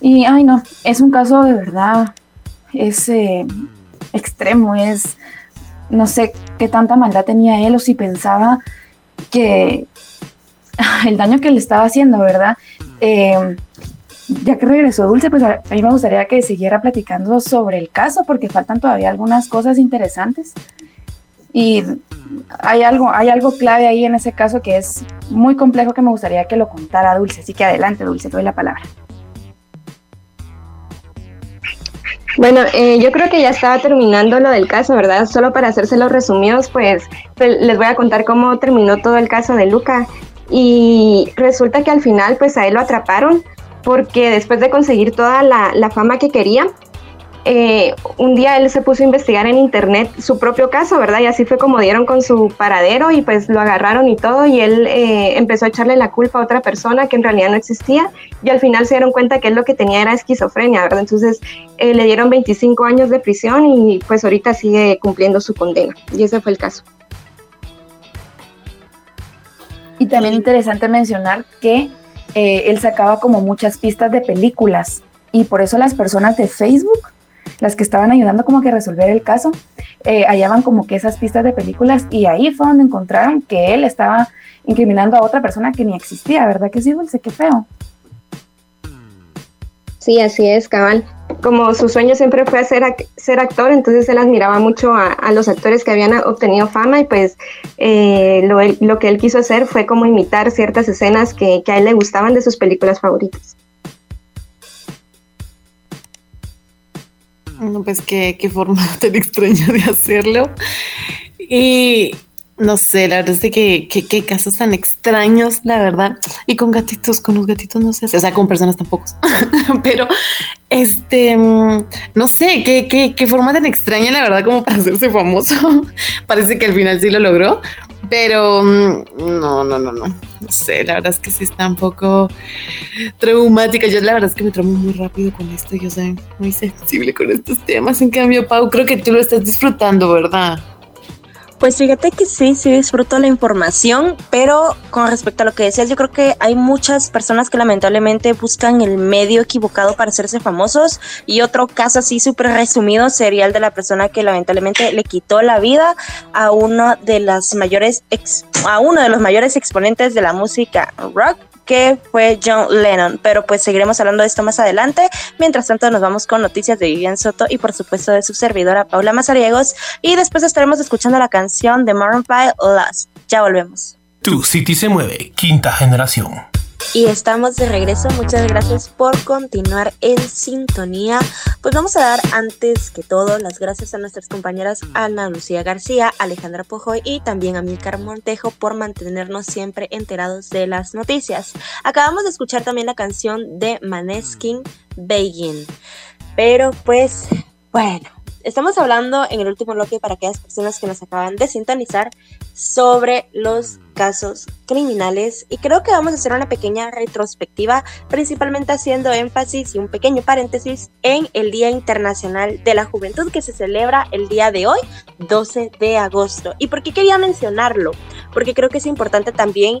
y, ay, no, es un caso de verdad, es eh, extremo, es, no sé qué tanta maldad tenía él o si pensaba que el daño que le estaba haciendo, ¿verdad? Eh, ya que regresó Dulce, pues a, mí me gustaría que siguiera platicando sobre el caso porque faltan todavía algunas cosas interesantes. Y hay algo, hay algo clave ahí en ese caso que es muy complejo que me gustaría que lo contara Dulce. Así que adelante, Dulce, te doy la palabra. Bueno, eh, yo creo que ya estaba terminando lo del caso, ¿verdad? Solo para hacerse los resumidos, pues, les voy a contar cómo terminó todo el caso de Luca. Y resulta que al final, pues a él lo atraparon porque después de conseguir toda la, la fama que quería, eh, un día él se puso a investigar en internet su propio caso, ¿verdad? Y así fue como dieron con su paradero y pues lo agarraron y todo y él eh, empezó a echarle la culpa a otra persona que en realidad no existía y al final se dieron cuenta que él lo que tenía era esquizofrenia, ¿verdad? Entonces eh, le dieron 25 años de prisión y pues ahorita sigue cumpliendo su condena y ese fue el caso. Y también interesante mencionar que él sacaba como muchas pistas de películas y por eso las personas de Facebook las que estaban ayudando como que a resolver el caso, eh, hallaban como que esas pistas de películas y ahí fue donde encontraron que él estaba incriminando a otra persona que ni existía, ¿verdad que sí, Dulce? Qué feo. Sí, así es, cabal. Como su sueño siempre fue ser, ser actor, entonces él admiraba mucho a, los actores que habían obtenido fama y pues eh, lo, que él quiso hacer fue como imitar ciertas escenas que, a él le gustaban de sus películas favoritas. pues qué, qué forma tan extraña de hacerlo. Y no sé, la verdad es de que, que, casos tan extraños, la verdad. Y con gatitos, con los gatitos no sé, o sea, con personas tampoco. Pero, este, no sé, qué, qué, qué forma tan extraña, la verdad, como para hacerse famoso. Parece que al final sí lo logró. Pero no, no, no, no. No sé, la verdad es que sí está un poco traumática. Yo la verdad es que me traumo muy rápido con esto. Yo soy muy sensible con estos temas. En cambio, Pau, creo que tú lo estás disfrutando, ¿verdad? Pues fíjate que sí, sí disfruto la información, pero con respecto a lo que decías, yo creo que hay muchas personas que lamentablemente buscan el medio equivocado para hacerse famosos y otro caso así súper resumido sería el de la persona que lamentablemente le quitó la vida a uno de las mayores a uno de los mayores exponentes de la música rock que fue John Lennon. Pero pues seguiremos hablando de esto más adelante. Mientras tanto, nos vamos con noticias de Vivian Soto y por supuesto de su servidora Paula Mazariegos. Y después estaremos escuchando la canción de Maroon 5 Lost. Ya volvemos. Tu City se mueve, quinta generación. Y estamos de regreso. Muchas gracias por continuar en sintonía. Pues vamos a dar antes que todo las gracias a nuestras compañeras Ana Lucía García, Alejandra Pojoy y también a Milcar Montejo por mantenernos siempre enterados de las noticias. Acabamos de escuchar también la canción de Maneskin Begin. Pero pues bueno, estamos hablando en el último bloque para aquellas personas que nos acaban de sintonizar sobre los casos criminales y creo que vamos a hacer una pequeña retrospectiva, principalmente haciendo énfasis y un pequeño paréntesis en el Día Internacional de la Juventud que se celebra el día de hoy, 12 de agosto. ¿Y por qué quería mencionarlo? Porque creo que es importante también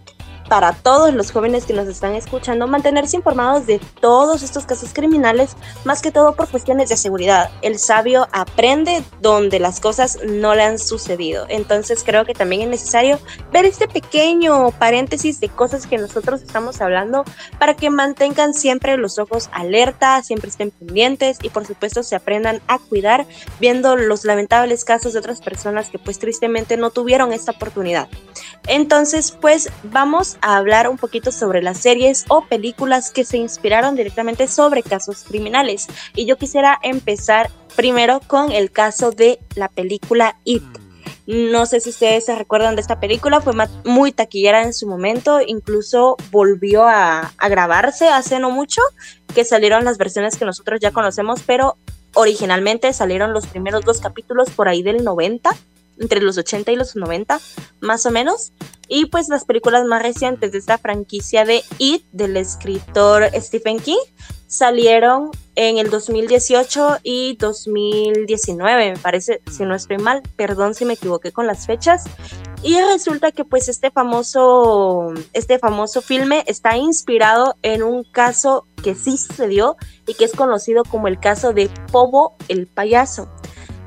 para todos los jóvenes que nos están escuchando mantenerse informados de todos estos casos criminales, más que todo por cuestiones de seguridad. El sabio aprende donde las cosas no le han sucedido. Entonces creo que también es necesario ver este pequeño paréntesis de cosas que nosotros estamos hablando para que mantengan siempre los ojos alerta, siempre estén pendientes y por supuesto se aprendan a cuidar viendo los lamentables casos de otras personas que pues tristemente no tuvieron esta oportunidad. Entonces pues vamos a hablar un poquito sobre las series o películas que se inspiraron directamente sobre casos criminales. Y yo quisiera empezar primero con el caso de la película It. No sé si ustedes se recuerdan de esta película, fue muy taquillera en su momento, incluso volvió a, a, grabarse hace no mucho, que salieron las versiones que nosotros ya conocemos, pero originalmente salieron los primeros dos capítulos por ahí del 90 entre los 80 y los 90, más o menos. Y pues las películas más recientes de esta franquicia de It, del escritor Stephen King, salieron en el 2018 y 2019, me parece, si no estoy mal, perdón si me equivoqué con las fechas. Y resulta que pues este famoso, este famoso filme está inspirado en un caso que sí sucedió y que es conocido como el caso de Pobo el payaso.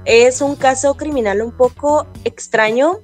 Es un caso criminal un poco extraño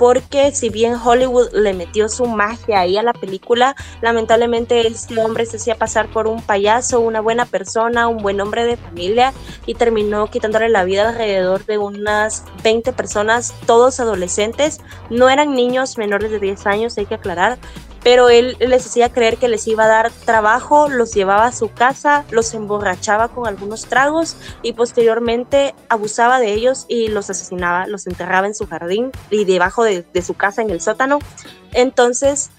porque si bien Hollywood le metió su magia ahí a la película, lamentablemente este hombre se hacía pasar por un payaso, una buena persona, un buen hombre de familia y terminó quitándole la vida alrededor de unas 20 personas, todos adolescentes, no eran niños menores de 10 años, hay que aclarar, pero él les hacía creer que les iba a dar trabajo, los llevaba a su casa, los emborrachaba con algunos tragos y posteriormente abusaba de ellos y los asesinaba, los enterraba en su jardín y debajo de, su casa en el sótano. Entonces,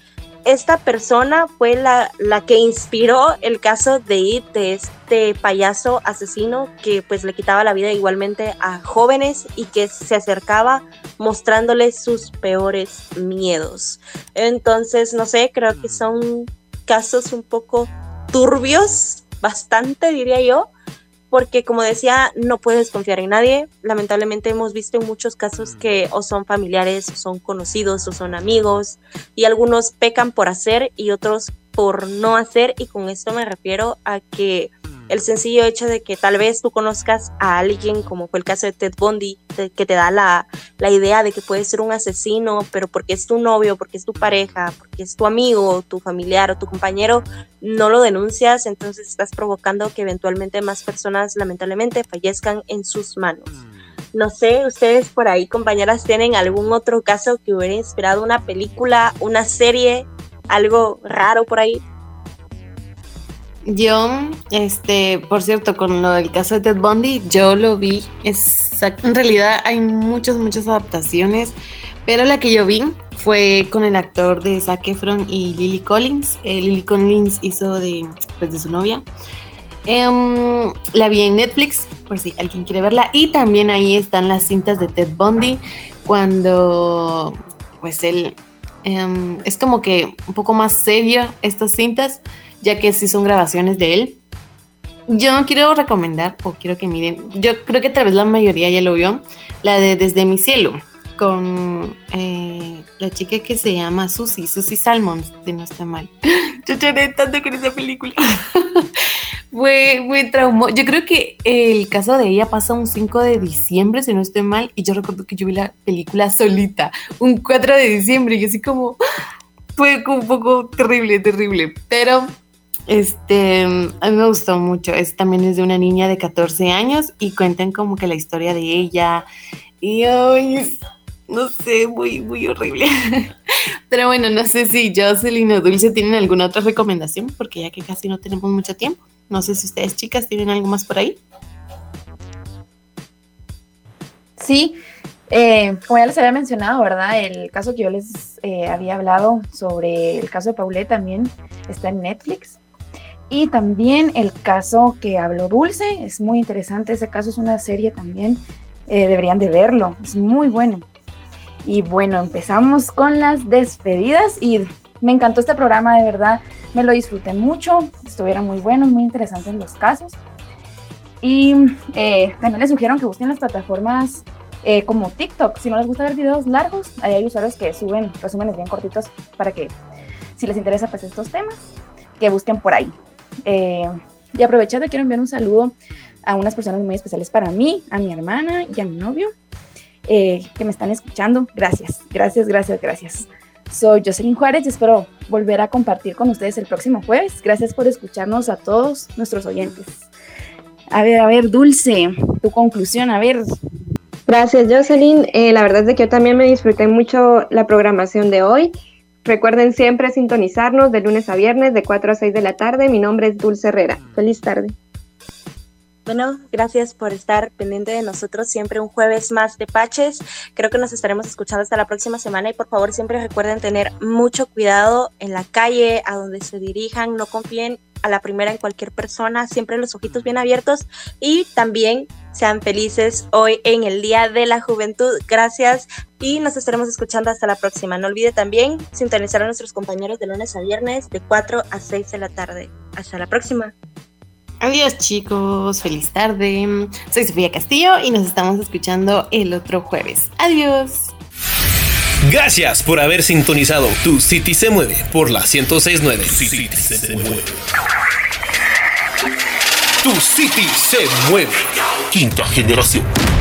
esta persona fue la, la, que inspiró el caso de It, de este payaso asesino que pues le quitaba la vida igualmente a jóvenes y que se acercaba mostrándoles sus peores miedos. Entonces, no sé, creo que son casos un poco turbios, bastante diría yo, porque como decía, no puedes confiar en nadie. Lamentablemente hemos visto en muchos casos que o son familiares, o son conocidos, o son amigos, y algunos pecan por hacer y otros por no hacer, y con esto me refiero a que el sencillo hecho de que tal vez tú conozcas a alguien, como fue el caso de Ted Bundy, que te da la, la, idea de que puede ser un asesino, pero porque es tu novio, porque es tu pareja, porque es tu amigo, tu familiar o tu compañero, no lo denuncias, entonces estás provocando que eventualmente más personas lamentablemente fallezcan en sus manos. No sé, ustedes por ahí, compañeras, tienen algún otro caso que hubiera inspirado una película, una serie, algo raro por ahí. Yo, este, por cierto, con lo del caso de Ted Bundy, yo lo vi. En realidad hay muchas, muchas adaptaciones, pero la que yo vi fue con el actor de Zac Efron y Lily Collins. Eh, Lily Collins hizo de, pues, de su novia. Em, la vi en Netflix, por si alguien quiere verla. Y también ahí están las cintas de Ted Bundy, cuando pues él em, es como que un poco más serio estas cintas, ya que sí son grabaciones de él. Yo quiero recomendar, o quiero que miren, yo creo que tal vez la mayoría ya lo vio, la de Desde mi cielo, con eh, la chica que se llama Susie, Susie Salmon, de no está mal. Yo lloré tanto con esa película. fue muy traumó. Yo creo que el caso de ella pasa un 5 de diciembre, si no estoy mal, y yo recuerdo que yo vi la película solita, un 4 de diciembre, y así como fue un poco terrible, terrible. Pero este, a mí me gustó mucho. Es, también es de una niña de 14 años y cuentan como que la historia de ella. Y ay, no sé, muy, muy horrible. Pero bueno, no sé si Jocelyn o Dulce tienen alguna otra recomendación, porque ya que casi no tenemos mucho tiempo. No sé si ustedes, chicas, tienen algo más por ahí. Sí, eh, como ya les había mencionado, ¿verdad? El caso que yo les eh, había hablado sobre el caso de Paulette también está en Netflix. Y también el caso que habló Dulce, es muy interesante, ese caso es una serie también, eh, deberían de verlo, es muy bueno. Y bueno, empezamos con las despedidas y me encantó este programa, de verdad, me lo disfruté mucho, estuvieron muy buenos, muy interesantes los casos. Y eh, también les sugiero que busquen las plataformas eh, como TikTok. Si no les gusta ver videos largos, ahí hay usuarios que suben resúmenes bien cortitos para que, si les interesa pues estos temas, que busquen por ahí. Eh, y aprovechando, quiero enviar un saludo a unas personas muy especiales para mí, a mi hermana y a mi novio, eh, que me están escuchando. Gracias, gracias, gracias, gracias. Soy Jocelyn Juárez y espero volver a compartir con ustedes el próximo jueves. Gracias por escucharnos a todos nuestros oyentes. A ver, a ver, Dulce, tu conclusión, a ver. Gracias, Jocelyn. Eh, la verdad es que yo también me disfruté mucho la programación de hoy. Recuerden siempre sintonizarnos de lunes a viernes de 4 a 6 de la tarde. Mi nombre es Dulce Herrera. Feliz tarde. Bueno, gracias por estar pendiente de nosotros siempre un jueves más de Paches. Creo que nos estaremos escuchando hasta la próxima semana y por favor siempre recuerden tener mucho cuidado en la calle, a donde se dirijan, no confíen a la primera en cualquier persona, siempre los ojitos bien abiertos y también sean felices hoy en el Día de la Juventud. Gracias y nos estaremos escuchando hasta la próxima. No olvide también sintonizar a nuestros compañeros de lunes a viernes de 4 a 6 de la tarde. Hasta la próxima. Adiós chicos, feliz tarde. Soy Sofía Castillo y nos estamos escuchando el otro jueves. Adiós. Gracias por haber sintonizado Tu City se mueve por la 1069. Tu City se mueve. Tu City se mueve. Quinta generación.